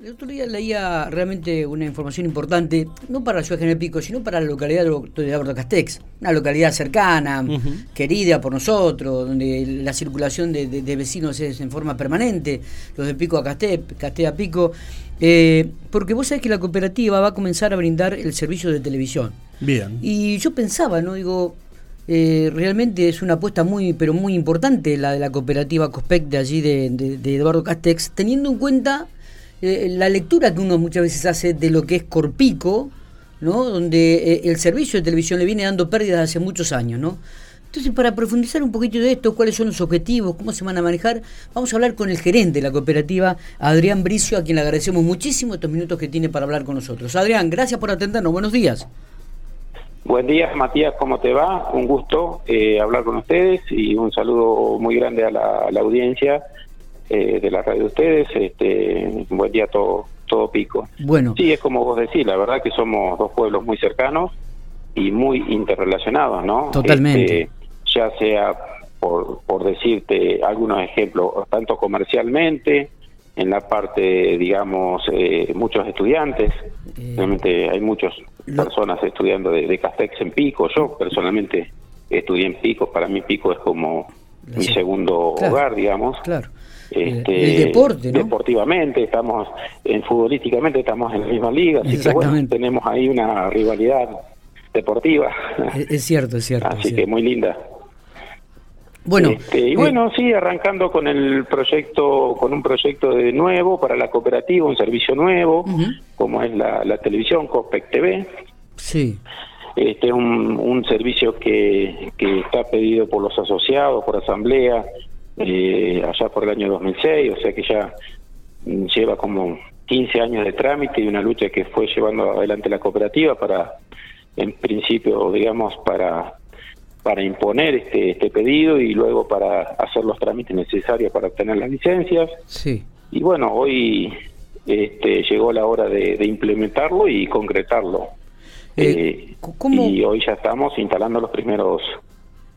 El otro día leía realmente una información importante, no para la ciudad de General Pico, sino para la localidad de Alberto Castex, una localidad cercana, querida por nosotros, donde la circulación de, vecinos es en forma permanente, los de Pico a Castex, Castex a Pico, eh, porque vos sabés que la cooperativa va a comenzar a brindar el servicio de televisión. Bien. Y yo pensaba, ¿no? Digo, eh, realmente es una apuesta muy, pero muy importante la de la cooperativa Cospec de allí de, de Eduardo Castex, teniendo en cuenta eh, la lectura que uno muchas veces hace de lo que es Corpico, ¿no? donde eh, el servicio de televisión le viene dando pérdidas hace muchos años. ¿no? Entonces, para profundizar un poquito de esto, cuáles son los objetivos, cómo se van a manejar, vamos a hablar con el gerente de la cooperativa, Adrián Bricio, a quien le agradecemos muchísimo estos minutos que tiene para hablar con nosotros. Adrián, gracias por atendernos. Buenos días. Buen día, Matías, ¿cómo te va? Un gusto eh, hablar con ustedes y un saludo muy grande a la, a la audiencia eh, de la radio de ustedes. Este, buen día todo, todo pico. Bueno. Sí, es como vos decís, la verdad que somos dos pueblos muy cercanos y muy interrelacionados, ¿no? Totalmente. Este, ya sea, por, por decirte algunos ejemplos, tanto comercialmente, en la parte, digamos, eh, muchos estudiantes, eh, realmente hay muchas personas estudiando de, de, Castex en Pico, yo personalmente estudié en Pico, para mí Pico es como mi segundo hogar, digamos. Claro. Este, el deporte, ¿no? Deportivamente, estamos, en futbolísticamente estamos en la misma liga, así que bueno, tenemos ahí una rivalidad deportiva. Es, cierto, es cierto. Así que muy linda. Bueno, este, y bueno, sí, arrancando con el proyecto, con un proyecto de nuevo para la cooperativa, un servicio nuevo, como es la, televisión Cospec TV. Sí. Este un, un servicio que, que está pedido por los asociados, por asamblea, eh, allá por el año 2006, o sea que ya lleva como 15 años de trámite y una lucha que fue llevando adelante la cooperativa para, en principio, digamos, para para imponer este, este pedido y luego para hacer los trámites necesarios para obtener las licencias. Sí. Y bueno, hoy este, llegó la hora de, implementarlo y concretarlo. Eh, eh, y hoy ya estamos instalando los primeros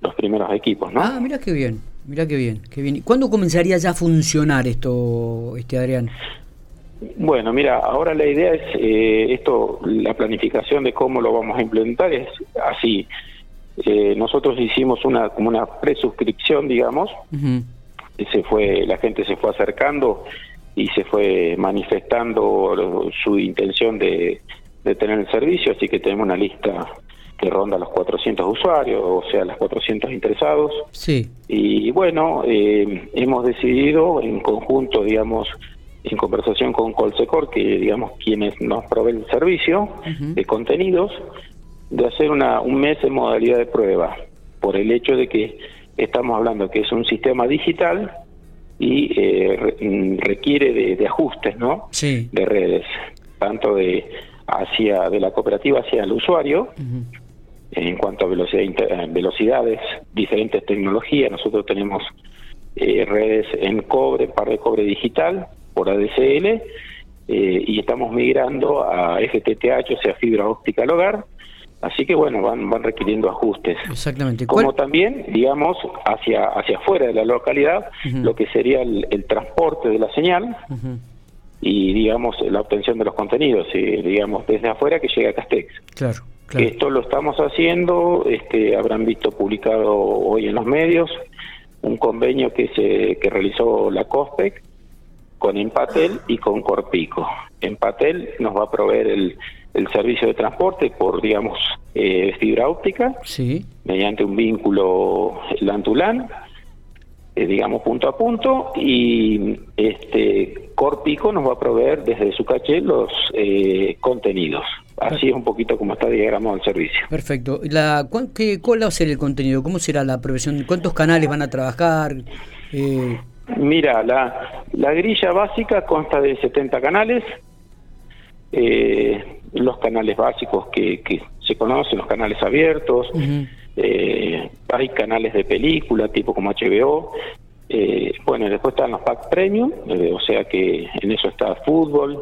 los primeros equipos, ¿no? Ah, mira qué bien. Mira qué bien, qué bien. ¿Cuándo comenzaría ya a funcionar esto, este Adrián? Bueno, mira, ahora la idea es eh, esto, la planificación de cómo lo vamos a implementar es así. Eh, nosotros hicimos una como una presuscripción, digamos. Se fue, la gente se fue acercando y se fue manifestando su intención de, de tener el servicio, así que tenemos una lista que ronda los 400 usuarios, o sea, los 400 interesados. Sí. Y bueno, eh, hemos decidido en conjunto, digamos, en conversación con Colsecor, que digamos quienes nos proveen el servicio de contenidos, de hacer una, un mes en modalidad de prueba, por el hecho de que estamos hablando que es un sistema digital y eh, requiere de, ajustes, ¿no? Sí. De redes, tanto de hacia de la cooperativa hacia el usuario, en cuanto a velocidad, velocidades, diferentes tecnologías. Nosotros tenemos eh, redes en cobre, par de cobre digital por ADSL eh, y estamos migrando a FTTH, o sea, fibra óptica al hogar. Así que bueno, van, van requiriendo ajustes. Exactamente. Como también, digamos, hacia, hacia afuera de la localidad, lo que sería el, transporte de la señal y, digamos, la obtención de los contenidos, y, digamos, desde afuera que llega a Castex. Claro. Esto lo estamos haciendo, este, habrán visto publicado hoy en los medios un convenio que se que realizó la COSPEC con Empatel y con Corpico. Empatel nos va a proveer el, el servicio de transporte por, digamos, eh, fibra óptica, sí. mediante un vínculo LAN-TULAN, eh, digamos, punto a punto, y este Corpico nos va a proveer desde su caché los eh, contenidos. Así es un poquito como está diagramado el servicio. Perfecto. La, qué, ¿Cuál va a ser el contenido? ¿Cómo será la provisión? ¿Cuántos canales van a trabajar? Eh... Mira, la, la grilla básica consta de 70 canales. Eh, los canales básicos que, que, se conocen, los canales abiertos. eh, hay canales de película, tipo como HBO. Eh, bueno, después están los pack premium, eh, o sea que en eso está fútbol,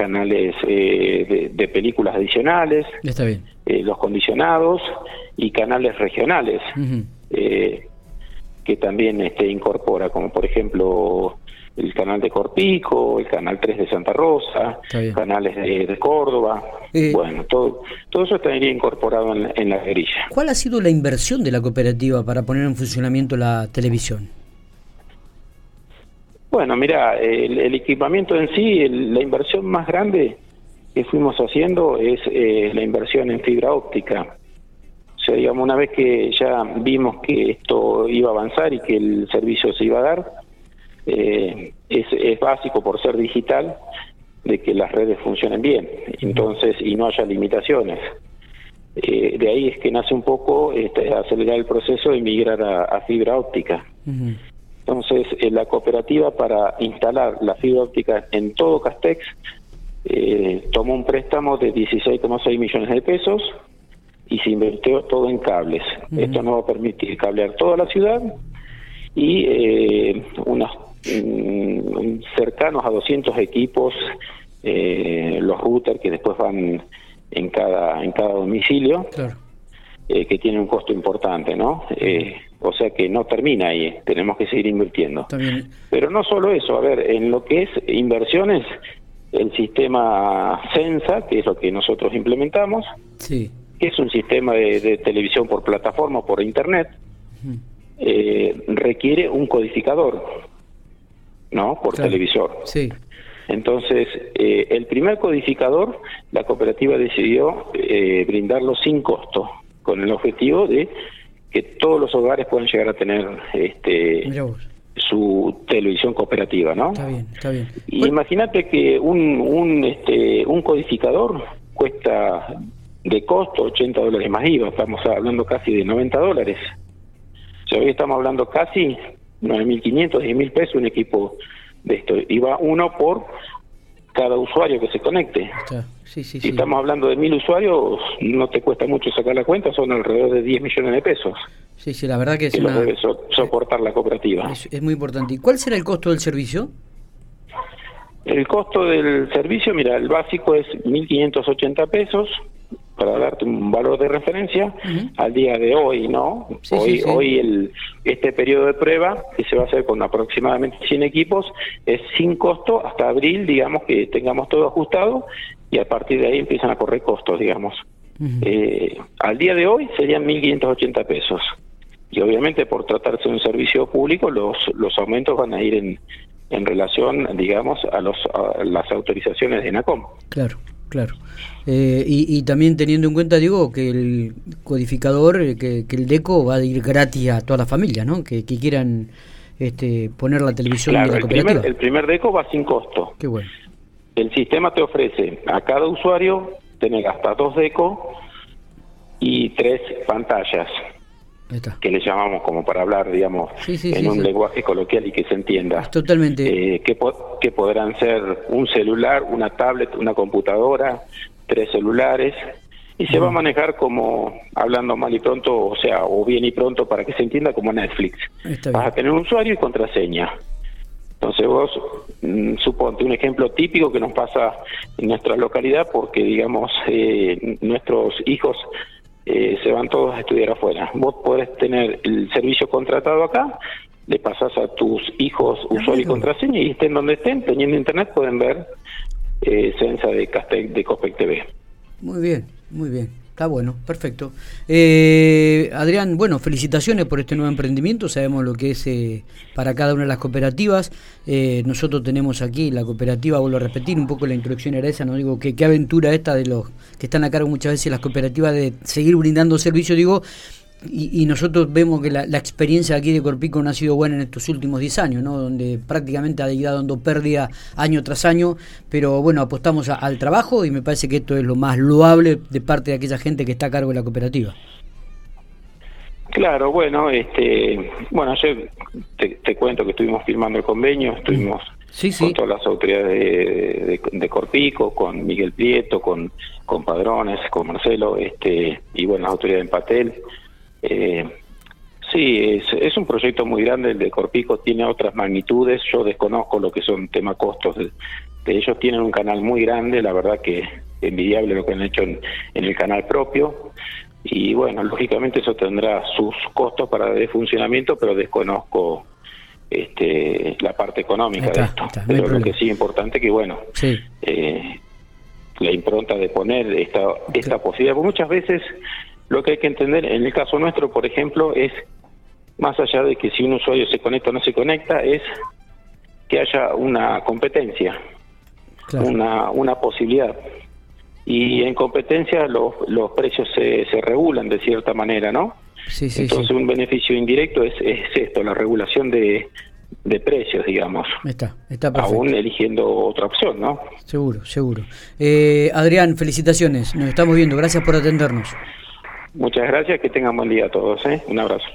canales eh, de, películas adicionales, Está bien. Eh, los condicionados y canales regionales, eh, que también este, incorpora, como por ejemplo el canal de Corpico, el canal 3 de Santa Rosa, canales de, Córdoba. Eh, bueno, todo, todo eso estaría incorporado en, la grilla. ¿Cuál ha sido la inversión de la cooperativa para poner en funcionamiento la televisión? Bueno, mira, el, equipamiento en sí, la inversión más grande que fuimos haciendo es eh, la inversión en fibra óptica. O sea, digamos, una vez que ya vimos que esto iba a avanzar y que el servicio se iba a dar, eh, es, básico por ser digital de que las redes funcionen bien, entonces y no haya limitaciones. Eh, de ahí es que nace un poco este, acelerar el proceso de migrar a, fibra óptica. Entonces, eh, la cooperativa para instalar la fibra óptica en todo Castex eh, tomó un préstamo de 16,6 millones de pesos y se invirtió todo en cables. Esto nos va a permitir cablear toda la ciudad y eh, unos mm, cercanos a 200 equipos, eh, los routers que después van en cada en cada domicilio, eh, que tiene un costo importante, ¿no? Eh, o sea que no termina ahí, tenemos que seguir invirtiendo. Pero no solo eso, a ver, en lo que es inversiones, el sistema Sensa, que es lo que nosotros implementamos, sí. que es un sistema de, televisión por plataforma, por internet, eh, requiere un codificador, ¿no? Por televisor. Sí. Entonces, eh, el primer codificador, la cooperativa decidió eh, brindarlo sin costo, con el objetivo de que todos los hogares puedan llegar a tener este su televisión cooperativa, ¿no? Está bien, está bien. imagínate que un, un, este, un codificador cuesta de costo 80 dólares más IVA, estamos hablando casi de 90 dólares hoy estamos hablando casi 9.500, 10.000 pesos un equipo de esto. Y va uno por cada usuario que se conecte. si estamos hablando de mil usuarios, no te cuesta mucho sacar la cuenta, son alrededor de 10 millones de pesos. Sí, sí, la verdad que es que debe soportar la cooperativa. Es, muy importante. ¿Y cuál será el costo del servicio? El costo del servicio, mira, el básico es 1.580 pesos, para darte un valor de referencia al día de hoy, ¿no? hoy hoy el este periodo de prueba que se va a hacer con aproximadamente 100 equipos es sin costo hasta abril, digamos que tengamos todo ajustado y a partir de ahí empiezan a correr costos, digamos. Eh, al día de hoy serían 1.580 pesos. Y obviamente por tratarse de un servicio público los, los aumentos van a ir en, en relación, digamos, a, los, a las autorizaciones de NACOM. Claro. Claro. Eh, y, también teniendo en cuenta, digo, que el codificador, eh, que, el DECO va a ir gratis a toda la familia, ¿no? Que, quieran este, poner la televisión la el Primer, el primer DECO va sin costo. Qué bueno. El sistema te ofrece a cada usuario tener hasta dos DECO y tres pantallas que le llamamos como para hablar, digamos, en un lenguaje coloquial y que se entienda. Totalmente. Eh, que, que podrán ser un celular, una tablet, una computadora, tres celulares, y se va a manejar como, hablando mal y pronto, o sea, o bien y pronto para que se entienda como Netflix. Vas a tener un usuario y contraseña. Entonces vos, mm, suponte un ejemplo típico que nos pasa en nuestra localidad porque, digamos, eh, nuestros hijos eh, se van todos a estudiar afuera. Vos podés tener el servicio contratado acá, le pasás a tus hijos usuario y contraseña y estén donde estén, teniendo internet pueden ver eh, Censa de Castec de Cospec TV. Muy bien, muy bien. Está bueno, perfecto. Eh, Adrián, bueno, felicitaciones por este nuevo emprendimiento. Sabemos lo que es eh, para cada una de las cooperativas. Eh, nosotros tenemos aquí la cooperativa, vuelvo a repetir, un poco la introducción era esa, no digo que qué aventura esta de los que están a cargo muchas veces las cooperativas de seguir brindando servicio, digo, y, nosotros vemos que la, experiencia aquí de Corpico no ha sido buena en estos últimos 10 años, ¿no? donde prácticamente ha ido dando pérdida año tras año, pero bueno, apostamos al trabajo y me parece que esto es lo más loable de parte de aquella gente que está a cargo de la cooperativa. Claro, bueno, este, bueno, ayer te, cuento que estuvimos firmando el convenio, estuvimos con todas las autoridades de, Corpico, con Miguel Prieto, con, con Padrones, con Marcelo, este, y bueno, las autoridades en Patel. Eh, sí, es, un proyecto muy grande, el de Corpico tiene otras magnitudes, yo desconozco lo que son tema costos, de, ellos tienen un canal muy grande, la verdad que envidiable lo que han hecho en, el canal propio, y bueno, lógicamente eso tendrá sus costos para de funcionamiento, pero desconozco este, la parte económica de esto. Pero lo que sí es importante que, bueno, eh, la impronta de poner esta, esta posibilidad, porque muchas veces lo que hay que entender, en el caso nuestro, por ejemplo, es, más allá de que si un usuario se conecta o no se conecta, es que haya una competencia, una, una posibilidad. Y en competencia los, los precios se, se regulan de cierta manera, ¿no? Entonces un beneficio indirecto es, es esto, la regulación de, de precios, digamos. Está, está perfecto. Aún eligiendo otra opción, ¿no? Seguro, seguro. Eh, Adrián, felicitaciones. Nos estamos viendo. Gracias por atendernos. Muchas gracias. Que tengan buen día a todos. ¿eh? Un abrazo.